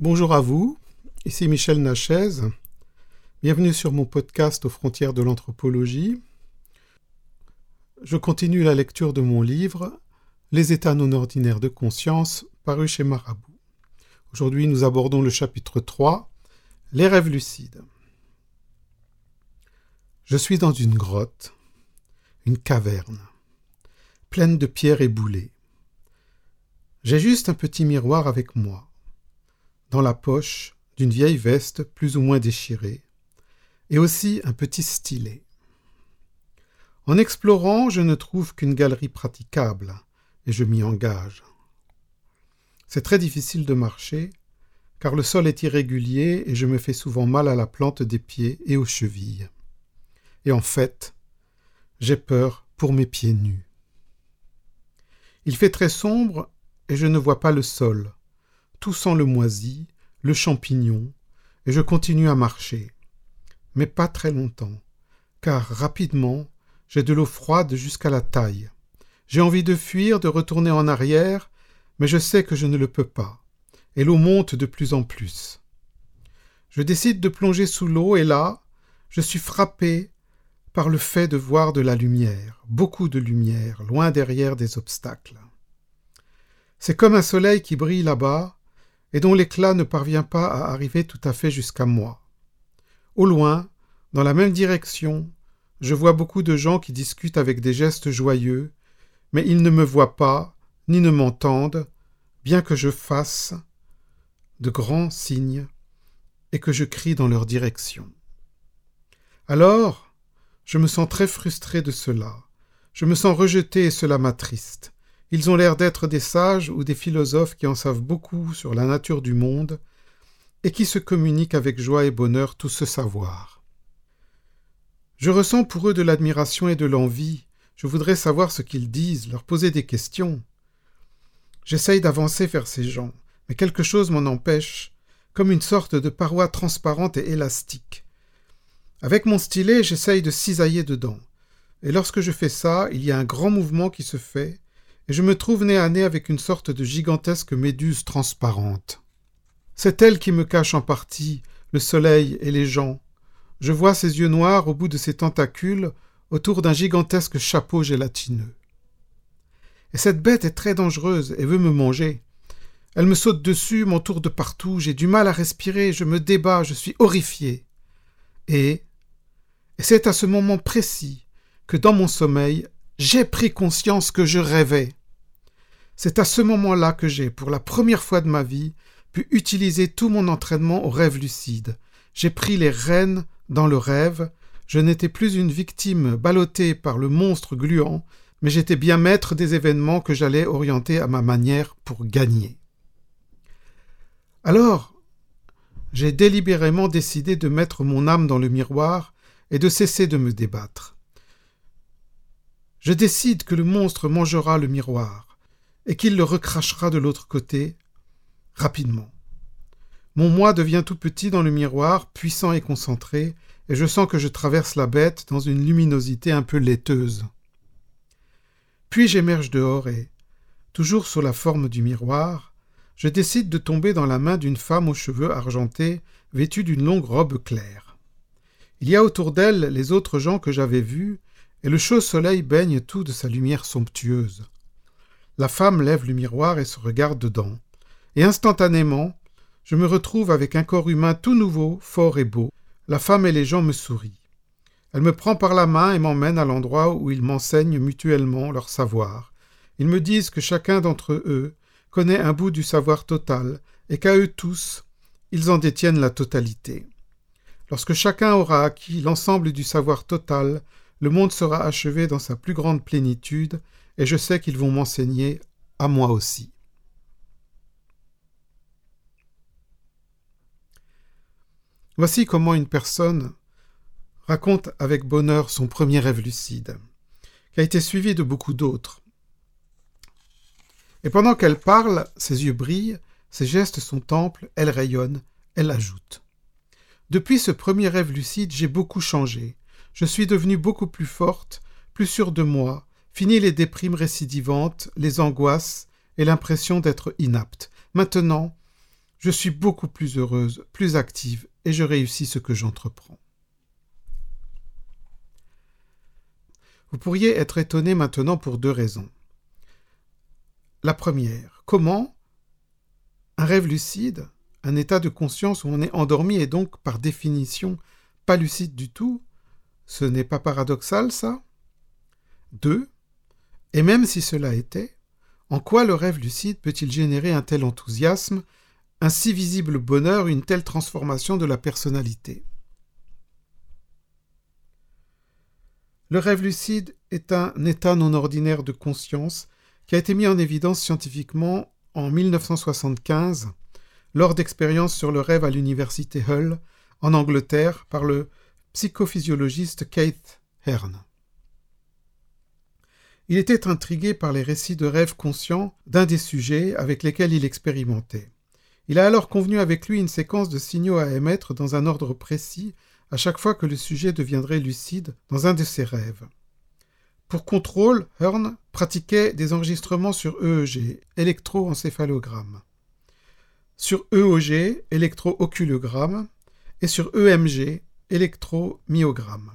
Bonjour à vous, ici Michel Nachez. Bienvenue sur mon podcast aux frontières de l'anthropologie. Je continue la lecture de mon livre Les états non ordinaires de conscience, paru chez Marabout. Aujourd'hui, nous abordons le chapitre 3, Les rêves lucides. Je suis dans une grotte, une caverne, pleine de pierres éboulées. J'ai juste un petit miroir avec moi dans la poche d'une vieille veste plus ou moins déchirée, et aussi un petit stylet. En explorant, je ne trouve qu'une galerie praticable, et je m'y engage. C'est très difficile de marcher, car le sol est irrégulier et je me fais souvent mal à la plante des pieds et aux chevilles. Et en fait, j'ai peur pour mes pieds nus. Il fait très sombre et je ne vois pas le sol, tout le moisi, le champignon, et je continue à marcher. Mais pas très longtemps, car rapidement j'ai de l'eau froide jusqu'à la taille. J'ai envie de fuir, de retourner en arrière, mais je sais que je ne le peux pas, et l'eau monte de plus en plus. Je décide de plonger sous l'eau, et là, je suis frappé par le fait de voir de la lumière, beaucoup de lumière, loin derrière des obstacles. C'est comme un soleil qui brille là-bas, et dont l'éclat ne parvient pas à arriver tout à fait jusqu'à moi. Au loin, dans la même direction, je vois beaucoup de gens qui discutent avec des gestes joyeux, mais ils ne me voient pas, ni ne m'entendent, bien que je fasse de grands signes et que je crie dans leur direction. Alors, je me sens très frustré de cela. Je me sens rejeté et cela m'attriste. Ils ont l'air d'être des sages ou des philosophes qui en savent beaucoup sur la nature du monde et qui se communiquent avec joie et bonheur tout ce savoir. Je ressens pour eux de l'admiration et de l'envie. Je voudrais savoir ce qu'ils disent, leur poser des questions. J'essaye d'avancer vers ces gens, mais quelque chose m'en empêche, comme une sorte de paroi transparente et élastique. Avec mon stylet, j'essaye de cisailler dedans. Et lorsque je fais ça, il y a un grand mouvement qui se fait, et je me trouve nez à nez avec une sorte de gigantesque méduse transparente. C'est elle qui me cache en partie le soleil et les gens. Je vois ses yeux noirs au bout de ses tentacules autour d'un gigantesque chapeau gélatineux. Et cette bête est très dangereuse et veut me manger. Elle me saute dessus, m'entoure de partout, j'ai du mal à respirer, je me débats, je suis horrifié. Et, et c'est à ce moment précis que dans mon sommeil, j'ai pris conscience que je rêvais. C'est à ce moment-là que j'ai, pour la première fois de ma vie, pu utiliser tout mon entraînement au rêve lucide. J'ai pris les rênes dans le rêve, je n'étais plus une victime ballottée par le monstre gluant, mais j'étais bien maître des événements que j'allais orienter à ma manière pour gagner. Alors, j'ai délibérément décidé de mettre mon âme dans le miroir et de cesser de me débattre. Je décide que le monstre mangera le miroir et qu'il le recrachera de l'autre côté rapidement. Mon moi devient tout petit dans le miroir, puissant et concentré, et je sens que je traverse la bête dans une luminosité un peu laiteuse. Puis j'émerge dehors et, toujours sous la forme du miroir, je décide de tomber dans la main d'une femme aux cheveux argentés, vêtue d'une longue robe claire. Il y a autour d'elle les autres gens que j'avais vus, et le chaud soleil baigne tout de sa lumière somptueuse. La femme lève le miroir et se regarde dedans. Et instantanément, je me retrouve avec un corps humain tout nouveau, fort et beau. La femme et les gens me sourient. Elle me prend par la main et m'emmène à l'endroit où ils m'enseignent mutuellement leur savoir. Ils me disent que chacun d'entre eux connaît un bout du savoir total, et qu'à eux tous, ils en détiennent la totalité. Lorsque chacun aura acquis l'ensemble du savoir total, le monde sera achevé dans sa plus grande plénitude, et je sais qu'ils vont m'enseigner à moi aussi. Voici comment une personne raconte avec bonheur son premier rêve lucide, qui a été suivi de beaucoup d'autres. Et pendant qu'elle parle, ses yeux brillent, ses gestes sont amples, elle rayonne, elle ajoute. Depuis ce premier rêve lucide, j'ai beaucoup changé. Je suis devenue beaucoup plus forte, plus sûre de moi, Fini les déprimes récidivantes, les angoisses et l'impression d'être inapte. Maintenant, je suis beaucoup plus heureuse, plus active, et je réussis ce que j'entreprends. Vous pourriez être étonné maintenant pour deux raisons. La première, comment un rêve lucide, un état de conscience où on est endormi et donc par définition pas lucide du tout, ce n'est pas paradoxal ça? Deux, et même si cela était, en quoi le rêve lucide peut-il générer un tel enthousiasme, un si visible bonheur, une telle transformation de la personnalité? Le rêve lucide est un état non ordinaire de conscience qui a été mis en évidence scientifiquement en 1975 lors d'expériences sur le rêve à l'université Hull en Angleterre par le psychophysiologiste Keith Hearn. Il était intrigué par les récits de rêves conscients d'un des sujets avec lesquels il expérimentait. Il a alors convenu avec lui une séquence de signaux à émettre dans un ordre précis à chaque fois que le sujet deviendrait lucide dans un de ses rêves. Pour contrôle, Hearn pratiquait des enregistrements sur EEG, électroencéphalogramme, sur EOG, électro-oculogramme, et sur EMG, électromyogramme.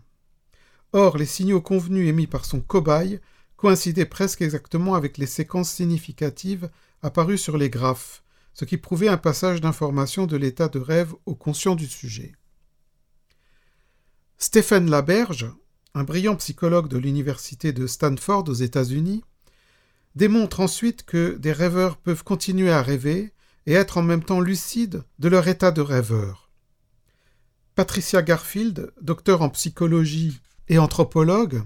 Or, les signaux convenus émis par son cobaye coïncidaient presque exactement avec les séquences significatives apparues sur les graphes, ce qui prouvait un passage d'information de l'état de rêve au conscient du sujet. Stephen Laberge, un brillant psychologue de l'université de Stanford aux États-Unis, démontre ensuite que des rêveurs peuvent continuer à rêver et être en même temps lucides de leur état de rêveur. Patricia Garfield, docteur en psychologie et anthropologue,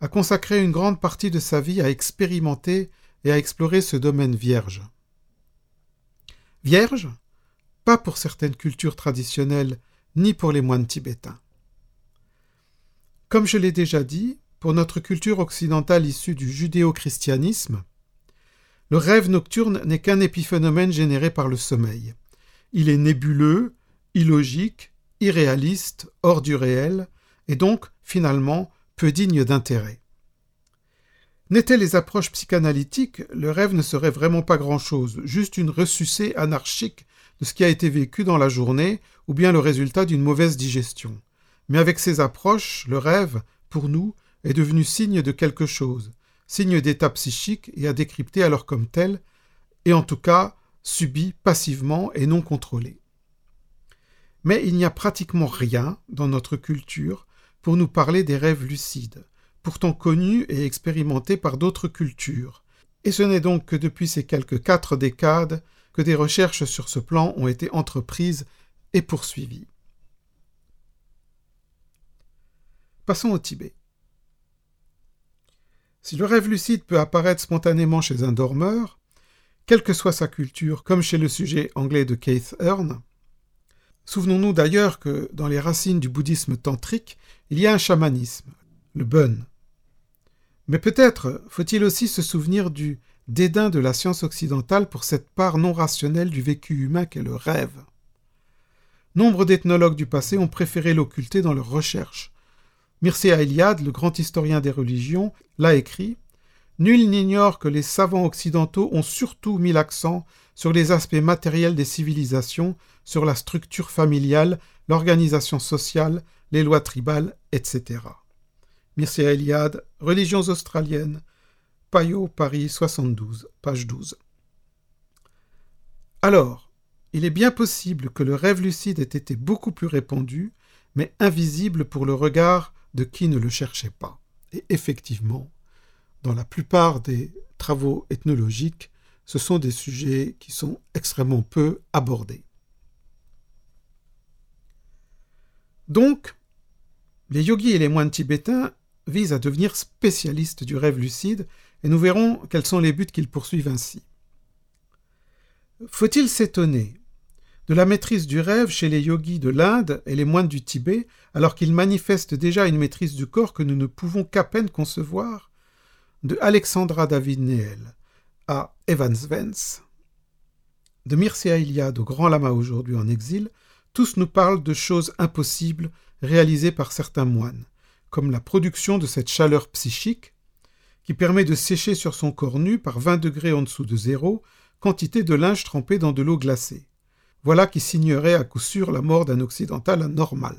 a consacré une grande partie de sa vie à expérimenter et à explorer ce domaine vierge. Vierge, pas pour certaines cultures traditionnelles, ni pour les moines tibétains. Comme je l'ai déjà dit, pour notre culture occidentale issue du judéo-christianisme, le rêve nocturne n'est qu'un épiphénomène généré par le sommeil. Il est nébuleux, illogique, irréaliste, hors du réel, et donc, finalement, peu digne d'intérêt. N'étaient les approches psychanalytiques, le rêve ne serait vraiment pas grand-chose, juste une ressucée anarchique de ce qui a été vécu dans la journée, ou bien le résultat d'une mauvaise digestion. Mais avec ces approches, le rêve, pour nous, est devenu signe de quelque chose, signe d'état psychique et à décrypter alors comme tel, et en tout cas subi passivement et non contrôlé. Mais il n'y a pratiquement rien dans notre culture pour nous parler des rêves lucides, pourtant connus et expérimentés par d'autres cultures. Et ce n'est donc que depuis ces quelques quatre décades que des recherches sur ce plan ont été entreprises et poursuivies. Passons au Tibet. Si le rêve lucide peut apparaître spontanément chez un dormeur, quelle que soit sa culture, comme chez le sujet anglais de Keith Hearn, souvenons-nous d'ailleurs que dans les racines du bouddhisme tantrique, il y a un chamanisme, le bun. Mais peut-être faut-il aussi se souvenir du dédain de la science occidentale pour cette part non rationnelle du vécu humain qu'est le rêve. Nombre d'ethnologues du passé ont préféré l'occulter dans leurs recherches, Mircea Eliade, le grand historien des religions, l'a écrit Nul n'ignore que les savants occidentaux ont surtout mis l'accent sur les aspects matériels des civilisations, sur la structure familiale, l'organisation sociale, les lois tribales, etc. Mircea Eliade, Religions australiennes, Payot, Paris 72, page 12. Alors, il est bien possible que le rêve lucide ait été beaucoup plus répandu, mais invisible pour le regard de qui ne le cherchait pas. Et effectivement, dans la plupart des travaux ethnologiques, ce sont des sujets qui sont extrêmement peu abordés. Donc, les yogis et les moines tibétains visent à devenir spécialistes du rêve lucide, et nous verrons quels sont les buts qu'ils poursuivent ainsi. Faut-il s'étonner de la maîtrise du rêve chez les yogis de l'Inde et les moines du Tibet, alors qu'ils manifestent déjà une maîtrise du corps que nous ne pouvons qu'à peine concevoir? De Alexandra David Neel à Evans de Mircea Eliade au Grand Lama aujourd'hui en exil, tous nous parlent de choses impossibles réalisées par certains moines, comme la production de cette chaleur psychique qui permet de sécher sur son corps nu par 20 degrés en dessous de zéro quantité de linge trempé dans de l'eau glacée voilà qui signerait à coup sûr la mort d'un occidental anormal.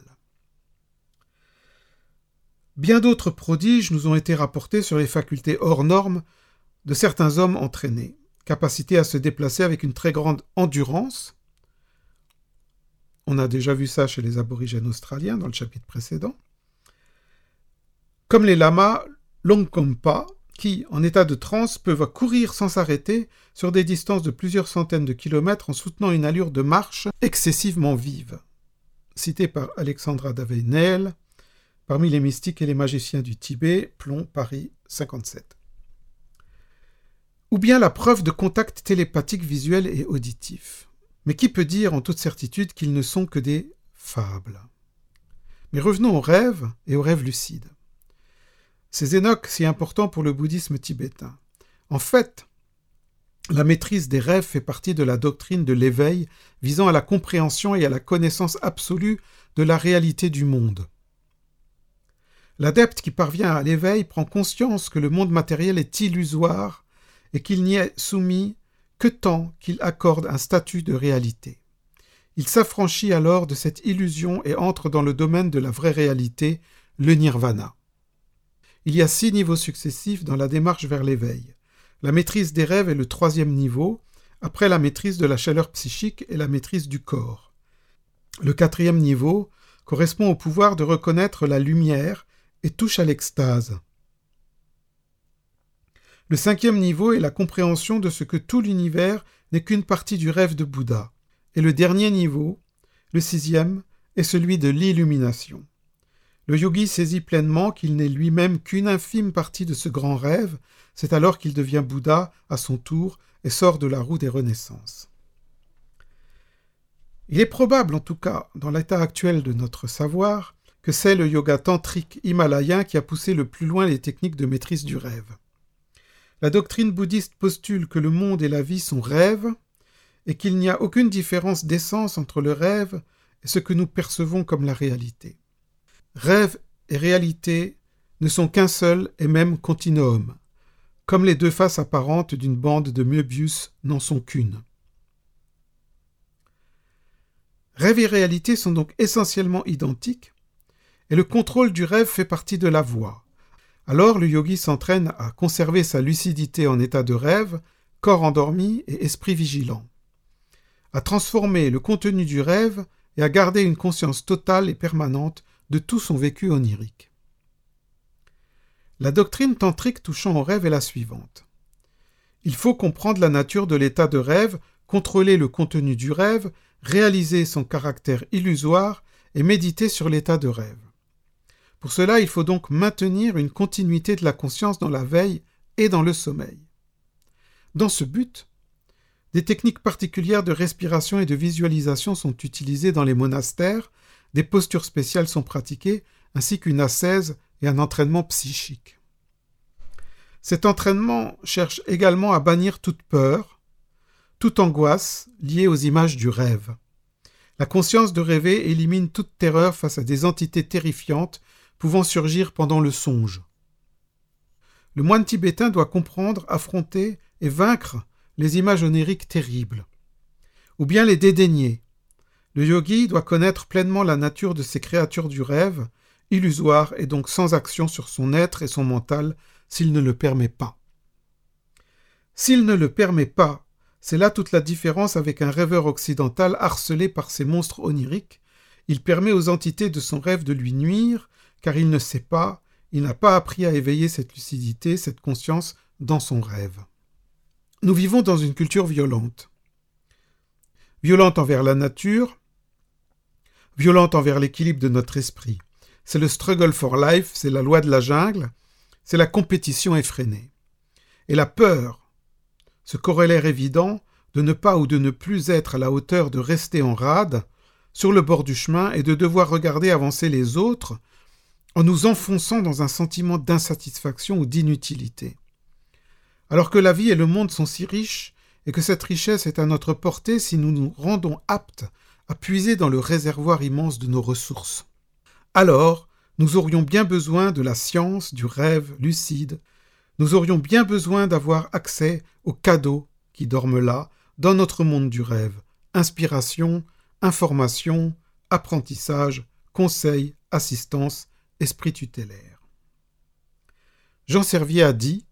Bien d'autres prodiges nous ont été rapportés sur les facultés hors normes de certains hommes entraînés, capacité à se déplacer avec une très grande endurance. On a déjà vu ça chez les aborigènes australiens dans le chapitre précédent. Comme les lamas Longkompa, qui, en état de transe, peuvent courir sans s'arrêter sur des distances de plusieurs centaines de kilomètres en soutenant une allure de marche excessivement vive. Cité par Alexandra Davenel, parmi les mystiques et les magiciens du Tibet, Plomb, Paris 57. Ou bien la preuve de contact télépathique visuel et auditif. Mais qui peut dire en toute certitude qu'ils ne sont que des fables? Mais revenons aux rêves et aux rêves lucides. C'est Enoch si important pour le bouddhisme tibétain. En fait, la maîtrise des rêves fait partie de la doctrine de l'éveil visant à la compréhension et à la connaissance absolue de la réalité du monde. L'adepte qui parvient à l'éveil prend conscience que le monde matériel est illusoire et qu'il n'y est soumis que tant qu'il accorde un statut de réalité. Il s'affranchit alors de cette illusion et entre dans le domaine de la vraie réalité, le nirvana. Il y a six niveaux successifs dans la démarche vers l'éveil. La maîtrise des rêves est le troisième niveau, après la maîtrise de la chaleur psychique et la maîtrise du corps. Le quatrième niveau correspond au pouvoir de reconnaître la lumière et touche à l'extase. Le cinquième niveau est la compréhension de ce que tout l'univers n'est qu'une partie du rêve de Bouddha. Et le dernier niveau, le sixième, est celui de l'illumination. Le yogi saisit pleinement qu'il n'est lui-même qu'une infime partie de ce grand rêve, c'est alors qu'il devient Bouddha à son tour et sort de la roue des renaissances. Il est probable, en tout cas, dans l'état actuel de notre savoir, que c'est le yoga tantrique himalayen qui a poussé le plus loin les techniques de maîtrise du rêve. La doctrine bouddhiste postule que le monde et la vie sont rêves, et qu'il n'y a aucune différence d'essence entre le rêve et ce que nous percevons comme la réalité. Rêve et réalité ne sont qu'un seul et même continuum, comme les deux faces apparentes d'une bande de Möbius n'en sont qu'une. Rêve et réalité sont donc essentiellement identiques, et le contrôle du rêve fait partie de la voie. Alors le yogi s'entraîne à conserver sa lucidité en état de rêve, corps endormi et esprit vigilant, à transformer le contenu du rêve et à garder une conscience totale et permanente de tout son vécu onirique. La doctrine tantrique touchant au rêve est la suivante. Il faut comprendre la nature de l'état de rêve, contrôler le contenu du rêve, réaliser son caractère illusoire et méditer sur l'état de rêve. Pour cela, il faut donc maintenir une continuité de la conscience dans la veille et dans le sommeil. Dans ce but, des techniques particulières de respiration et de visualisation sont utilisées dans les monastères des postures spéciales sont pratiquées, ainsi qu'une ascèse et un entraînement psychique. Cet entraînement cherche également à bannir toute peur, toute angoisse liée aux images du rêve. La conscience de rêver élimine toute terreur face à des entités terrifiantes pouvant surgir pendant le songe. Le moine tibétain doit comprendre, affronter et vaincre les images onériques terribles, ou bien les dédaigner, le yogi doit connaître pleinement la nature de ces créatures du rêve, illusoires et donc sans action sur son être et son mental s'il ne le permet pas. S'il ne le permet pas, c'est là toute la différence avec un rêveur occidental harcelé par ces monstres oniriques. Il permet aux entités de son rêve de lui nuire, car il ne sait pas, il n'a pas appris à éveiller cette lucidité, cette conscience dans son rêve. Nous vivons dans une culture violente. Violente envers la nature, violente envers l'équilibre de notre esprit. C'est le struggle for life, c'est la loi de la jungle, c'est la compétition effrénée. Et la peur, ce corollaire évident de ne pas ou de ne plus être à la hauteur de rester en rade, sur le bord du chemin et de devoir regarder avancer les autres en nous enfonçant dans un sentiment d'insatisfaction ou d'inutilité. Alors que la vie et le monde sont si riches et que cette richesse est à notre portée si nous nous rendons aptes à puiser dans le réservoir immense de nos ressources. Alors, nous aurions bien besoin de la science du rêve lucide, nous aurions bien besoin d'avoir accès aux cadeaux qui dorment là, dans notre monde du rêve, inspiration, information, apprentissage, conseil, assistance, esprit tutélaire. Jean Servier a dit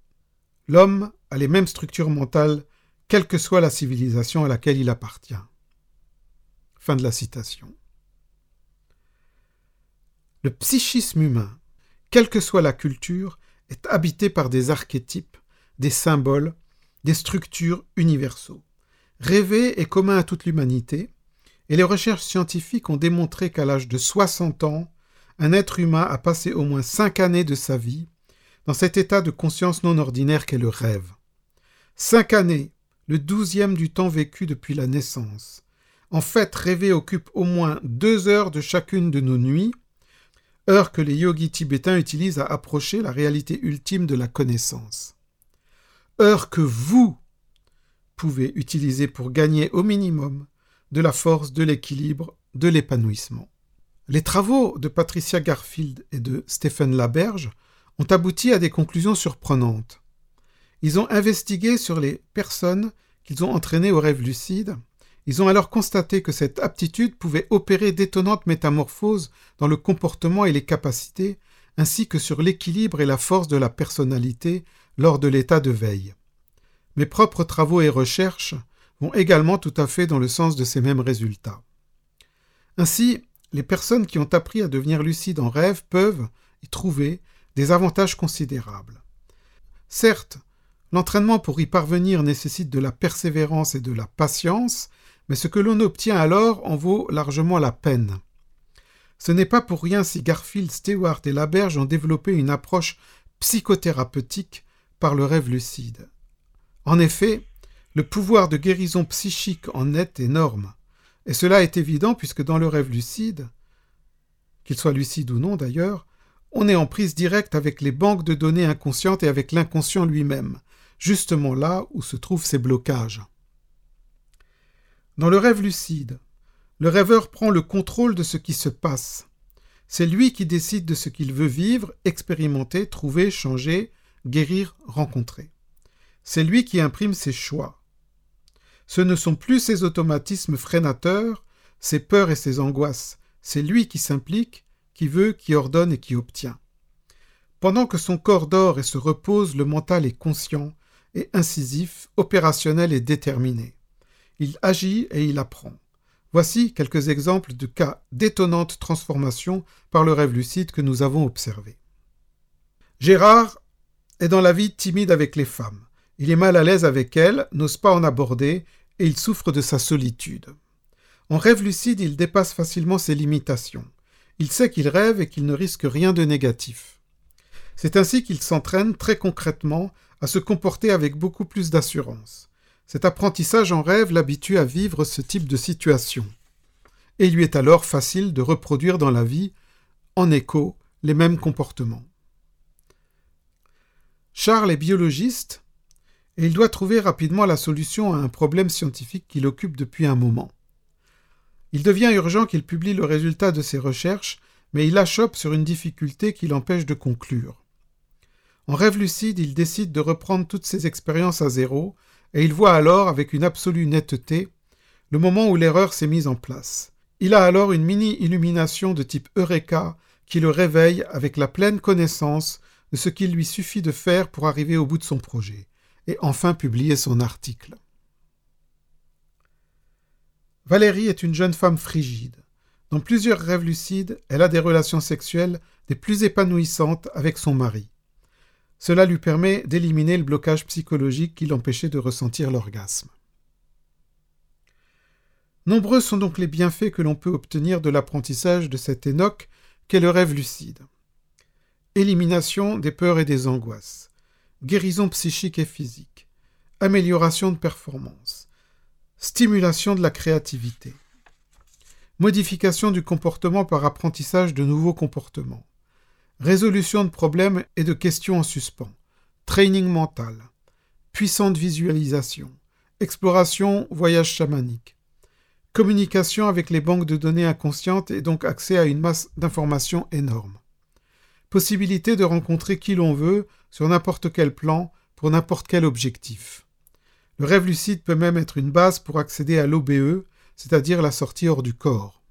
L'homme a les mêmes structures mentales, quelle que soit la civilisation à laquelle il appartient. Fin de la citation. Le psychisme humain, quelle que soit la culture, est habité par des archétypes, des symboles, des structures universaux. Rêver est commun à toute l'humanité, et les recherches scientifiques ont démontré qu'à l'âge de 60 ans, un être humain a passé au moins cinq années de sa vie dans cet état de conscience non ordinaire qu'est le rêve. Cinq années, le douzième du temps vécu depuis la naissance. En fait, rêver occupe au moins deux heures de chacune de nos nuits, heure que les yogis tibétains utilisent à approcher la réalité ultime de la connaissance. Heure que vous pouvez utiliser pour gagner au minimum de la force, de l'équilibre, de l'épanouissement. Les travaux de Patricia Garfield et de Stephen Laberge ont abouti à des conclusions surprenantes. Ils ont investigué sur les personnes qu'ils ont entraînées au rêve lucide. Ils ont alors constaté que cette aptitude pouvait opérer d'étonnantes métamorphoses dans le comportement et les capacités, ainsi que sur l'équilibre et la force de la personnalité lors de l'état de veille. Mes propres travaux et recherches vont également tout à fait dans le sens de ces mêmes résultats. Ainsi, les personnes qui ont appris à devenir lucides en rêve peuvent y trouver des avantages considérables. Certes, l'entraînement pour y parvenir nécessite de la persévérance et de la patience, mais ce que l'on obtient alors en vaut largement la peine. Ce n'est pas pour rien si Garfield, Stewart et Laberge ont développé une approche psychothérapeutique par le rêve lucide. En effet, le pouvoir de guérison psychique en est énorme, et cela est évident puisque dans le rêve lucide, qu'il soit lucide ou non d'ailleurs, on est en prise directe avec les banques de données inconscientes et avec l'inconscient lui-même, justement là où se trouvent ces blocages. Dans le rêve lucide, le rêveur prend le contrôle de ce qui se passe. C'est lui qui décide de ce qu'il veut vivre, expérimenter, trouver, changer, guérir, rencontrer. C'est lui qui imprime ses choix. Ce ne sont plus ses automatismes freinateurs, ses peurs et ses angoisses. C'est lui qui s'implique, qui veut, qui ordonne et qui obtient. Pendant que son corps dort et se repose, le mental est conscient et incisif, opérationnel et déterminé. Il agit et il apprend. Voici quelques exemples de cas d'étonnante transformation par le rêve lucide que nous avons observés. Gérard est dans la vie timide avec les femmes. Il est mal à l'aise avec elles, n'ose pas en aborder, et il souffre de sa solitude. En rêve lucide, il dépasse facilement ses limitations. Il sait qu'il rêve et qu'il ne risque rien de négatif. C'est ainsi qu'il s'entraîne très concrètement à se comporter avec beaucoup plus d'assurance. Cet apprentissage en rêve l'habitue à vivre ce type de situation. Et il lui est alors facile de reproduire dans la vie, en écho, les mêmes comportements. Charles est biologiste et il doit trouver rapidement la solution à un problème scientifique qui l'occupe depuis un moment. Il devient urgent qu'il publie le résultat de ses recherches, mais il achoppe sur une difficulté qui l'empêche de conclure. En rêve lucide, il décide de reprendre toutes ses expériences à zéro, et il voit alors, avec une absolue netteté, le moment où l'erreur s'est mise en place. Il a alors une mini-illumination de type Eureka qui le réveille avec la pleine connaissance de ce qu'il lui suffit de faire pour arriver au bout de son projet, et enfin publier son article. Valérie est une jeune femme frigide. Dans plusieurs rêves lucides, elle a des relations sexuelles des plus épanouissantes avec son mari. Cela lui permet d'éliminer le blocage psychologique qui l'empêchait de ressentir l'orgasme. Nombreux sont donc les bienfaits que l'on peut obtenir de l'apprentissage de cet Enoch qu'est le rêve lucide. Élimination des peurs et des angoisses, guérison psychique et physique, amélioration de performance, Stimulation de la créativité. Modification du comportement par apprentissage de nouveaux comportements. Résolution de problèmes et de questions en suspens. Training mental. Puissante visualisation. Exploration, voyage chamanique. Communication avec les banques de données inconscientes et donc accès à une masse d'informations énorme. Possibilité de rencontrer qui l'on veut sur n'importe quel plan pour n'importe quel objectif. Le rêve lucide peut même être une base pour accéder à l'OBE, c'est-à-dire la sortie hors du corps.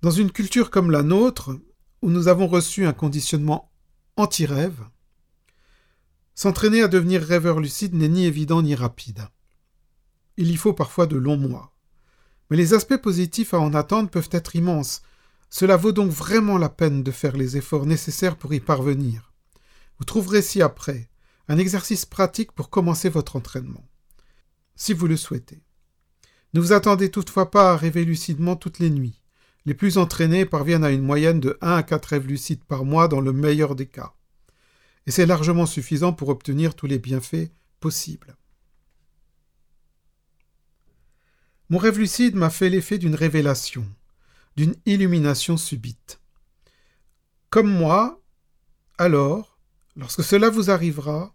Dans une culture comme la nôtre, où nous avons reçu un conditionnement anti-rêve, s'entraîner à devenir rêveur lucide n'est ni évident ni rapide. Il y faut parfois de longs mois. Mais les aspects positifs à en attendre peuvent être immenses. Cela vaut donc vraiment la peine de faire les efforts nécessaires pour y parvenir. Vous trouverez ci-après un exercice pratique pour commencer votre entraînement, si vous le souhaitez. Ne vous attendez toutefois pas à rêver lucidement toutes les nuits. Les plus entraînés parviennent à une moyenne de 1 à 4 rêves lucides par mois dans le meilleur des cas. Et c'est largement suffisant pour obtenir tous les bienfaits possibles. Mon rêve lucide m'a fait l'effet d'une révélation, d'une illumination subite. Comme moi, alors, lorsque cela vous arrivera,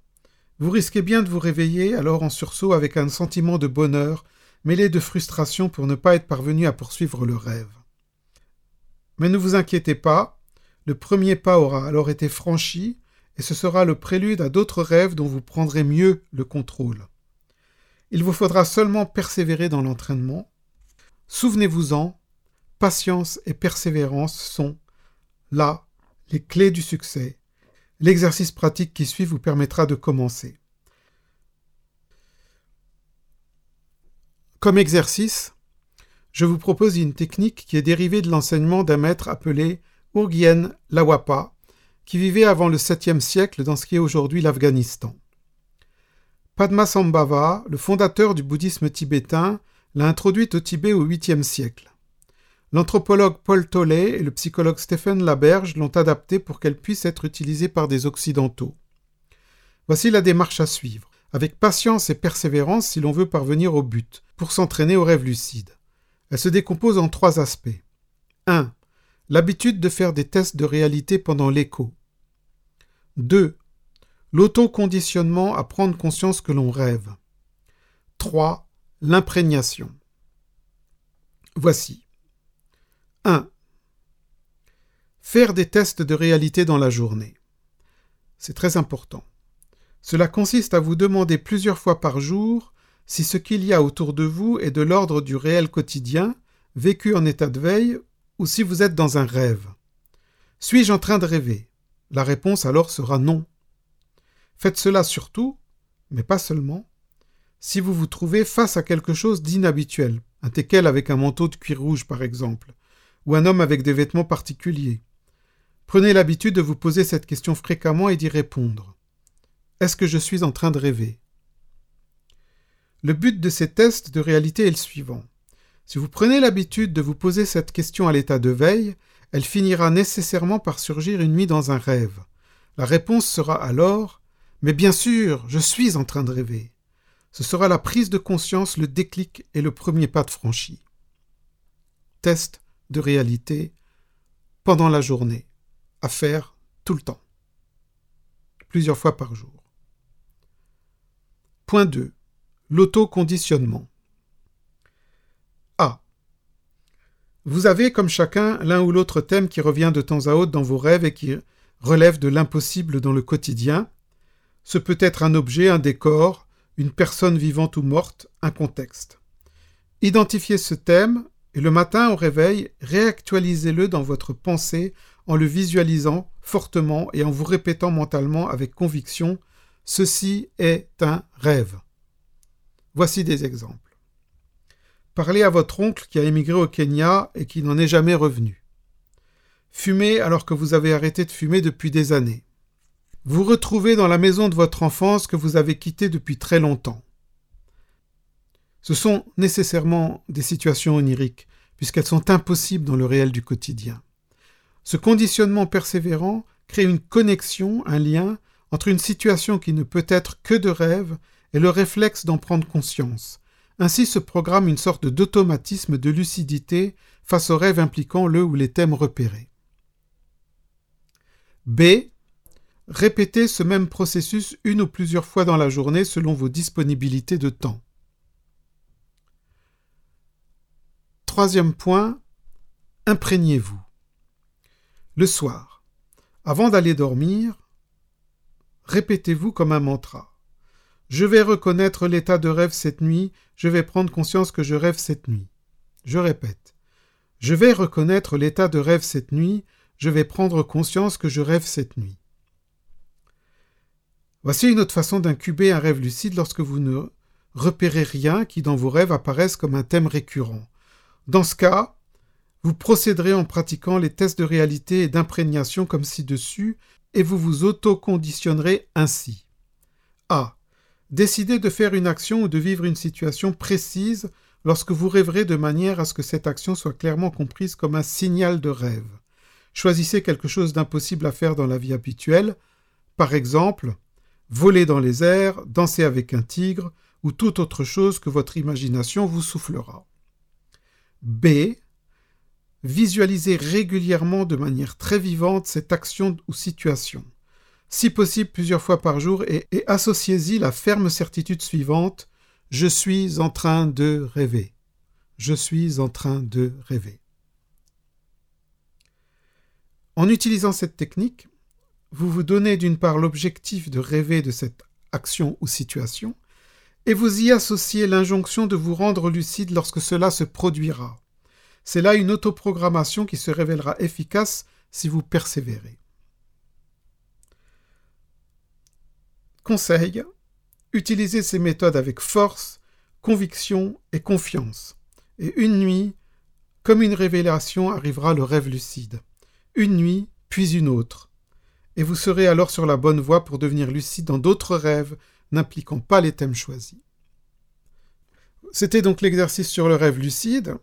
vous risquez bien de vous réveiller alors en sursaut avec un sentiment de bonheur mêlé de frustration pour ne pas être parvenu à poursuivre le rêve. Mais ne vous inquiétez pas, le premier pas aura alors été franchi, et ce sera le prélude à d'autres rêves dont vous prendrez mieux le contrôle. Il vous faudra seulement persévérer dans l'entraînement. Souvenez-vous-en, patience et persévérance sont, là, les clés du succès. L'exercice pratique qui suit vous permettra de commencer. Comme exercice, je vous propose une technique qui est dérivée de l'enseignement d'un maître appelé Urgyen Lawapa, qui vivait avant le 7e siècle dans ce qui est aujourd'hui l'Afghanistan. Padmasambhava, le fondateur du bouddhisme tibétain, l'a introduite au Tibet au 8e siècle. L'anthropologue Paul Tollet et le psychologue Stephen Laberge l'ont adaptée pour qu'elle puisse être utilisée par des Occidentaux. Voici la démarche à suivre, avec patience et persévérance si l'on veut parvenir au but, pour s'entraîner au rêve lucide. Elle se décompose en trois aspects. 1. L'habitude de faire des tests de réalité pendant l'écho. 2. L'autoconditionnement à prendre conscience que l'on rêve. 3. L'imprégnation. Voici. 1. Faire des tests de réalité dans la journée. C'est très important. Cela consiste à vous demander plusieurs fois par jour si ce qu'il y a autour de vous est de l'ordre du réel quotidien, vécu en état de veille, ou si vous êtes dans un rêve. Suis-je en train de rêver? La réponse alors sera non. Faites cela surtout, mais pas seulement, si vous vous trouvez face à quelque chose d'inhabituel, un teckel avec un manteau de cuir rouge par exemple, ou un homme avec des vêtements particuliers. Prenez l'habitude de vous poser cette question fréquemment et d'y répondre. Est-ce que je suis en train de rêver? Le but de ces tests de réalité est le suivant. Si vous prenez l'habitude de vous poser cette question à l'état de veille, elle finira nécessairement par surgir une nuit dans un rêve. La réponse sera alors Mais bien sûr, je suis en train de rêver. Ce sera la prise de conscience, le déclic et le premier pas de franchi. Test de réalité pendant la journée. À faire tout le temps. Plusieurs fois par jour. Point 2. L'autoconditionnement. A. Vous avez, comme chacun, l'un ou l'autre thème qui revient de temps à autre dans vos rêves et qui relève de l'impossible dans le quotidien. Ce peut être un objet, un décor, une personne vivante ou morte, un contexte. Identifiez ce thème et le matin au réveil, réactualisez-le dans votre pensée en le visualisant fortement et en vous répétant mentalement avec conviction Ceci est un rêve. Voici des exemples. Parlez à votre oncle qui a émigré au Kenya et qui n'en est jamais revenu. Fumez alors que vous avez arrêté de fumer depuis des années. Vous retrouvez dans la maison de votre enfance que vous avez quittée depuis très longtemps. Ce sont nécessairement des situations oniriques, puisqu'elles sont impossibles dans le réel du quotidien. Ce conditionnement persévérant crée une connexion, un lien, entre une situation qui ne peut être que de rêve et le réflexe d'en prendre conscience. Ainsi se programme une sorte d'automatisme de lucidité face aux rêves impliquant le ou les thèmes repérés. B. Répétez ce même processus une ou plusieurs fois dans la journée selon vos disponibilités de temps. Troisième point, imprégnez-vous. Le soir, avant d'aller dormir, répétez-vous comme un mantra. Je vais reconnaître l'état de rêve cette nuit, je vais prendre conscience que je rêve cette nuit. Je répète. Je vais reconnaître l'état de rêve cette nuit, je vais prendre conscience que je rêve cette nuit. Voici une autre façon d'incuber un rêve lucide lorsque vous ne repérez rien qui dans vos rêves apparaisse comme un thème récurrent. Dans ce cas, vous procéderez en pratiquant les tests de réalité et d'imprégnation comme ci-dessus, et vous vous auto-conditionnerez ainsi. A. Décidez de faire une action ou de vivre une situation précise lorsque vous rêverez de manière à ce que cette action soit clairement comprise comme un signal de rêve. Choisissez quelque chose d'impossible à faire dans la vie habituelle, par exemple, voler dans les airs, danser avec un tigre, ou toute autre chose que votre imagination vous soufflera. B. Visualisez régulièrement de manière très vivante cette action ou situation, si possible plusieurs fois par jour, et, et associez-y la ferme certitude suivante Je suis en train de rêver. Je suis en train de rêver. En utilisant cette technique, vous vous donnez d'une part l'objectif de rêver de cette action ou situation, et vous y associez l'injonction de vous rendre lucide lorsque cela se produira. C'est là une autoprogrammation qui se révélera efficace si vous persévérez. Conseil Utilisez ces méthodes avec force, conviction et confiance. Et une nuit, comme une révélation, arrivera le rêve lucide. Une nuit, puis une autre. Et vous serez alors sur la bonne voie pour devenir lucide dans d'autres rêves n'impliquant pas les thèmes choisis. C'était donc l'exercice sur le rêve lucide.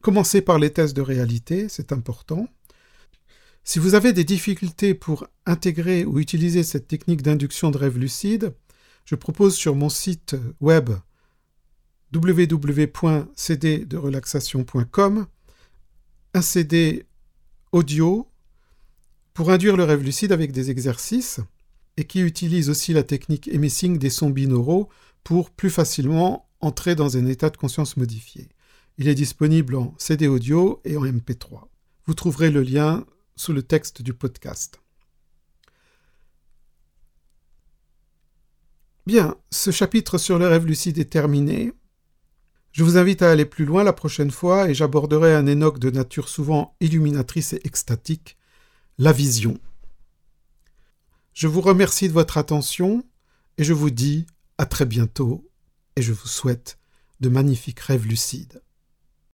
Commencez par les tests de réalité, c'est important. Si vous avez des difficultés pour intégrer ou utiliser cette technique d'induction de rêve lucide, je propose sur mon site web www.cdderelaxation.com un CD audio pour induire le rêve lucide avec des exercices et qui utilise aussi la technique emissing des sons binauraux pour plus facilement entrer dans un état de conscience modifié. Il est disponible en CD audio et en MP3. Vous trouverez le lien sous le texte du podcast. Bien, ce chapitre sur le rêve lucide est terminé. Je vous invite à aller plus loin la prochaine fois et j'aborderai un énoque de nature souvent illuminatrice et extatique, la vision. Je vous remercie de votre attention et je vous dis à très bientôt et je vous souhaite de magnifiques rêves lucides.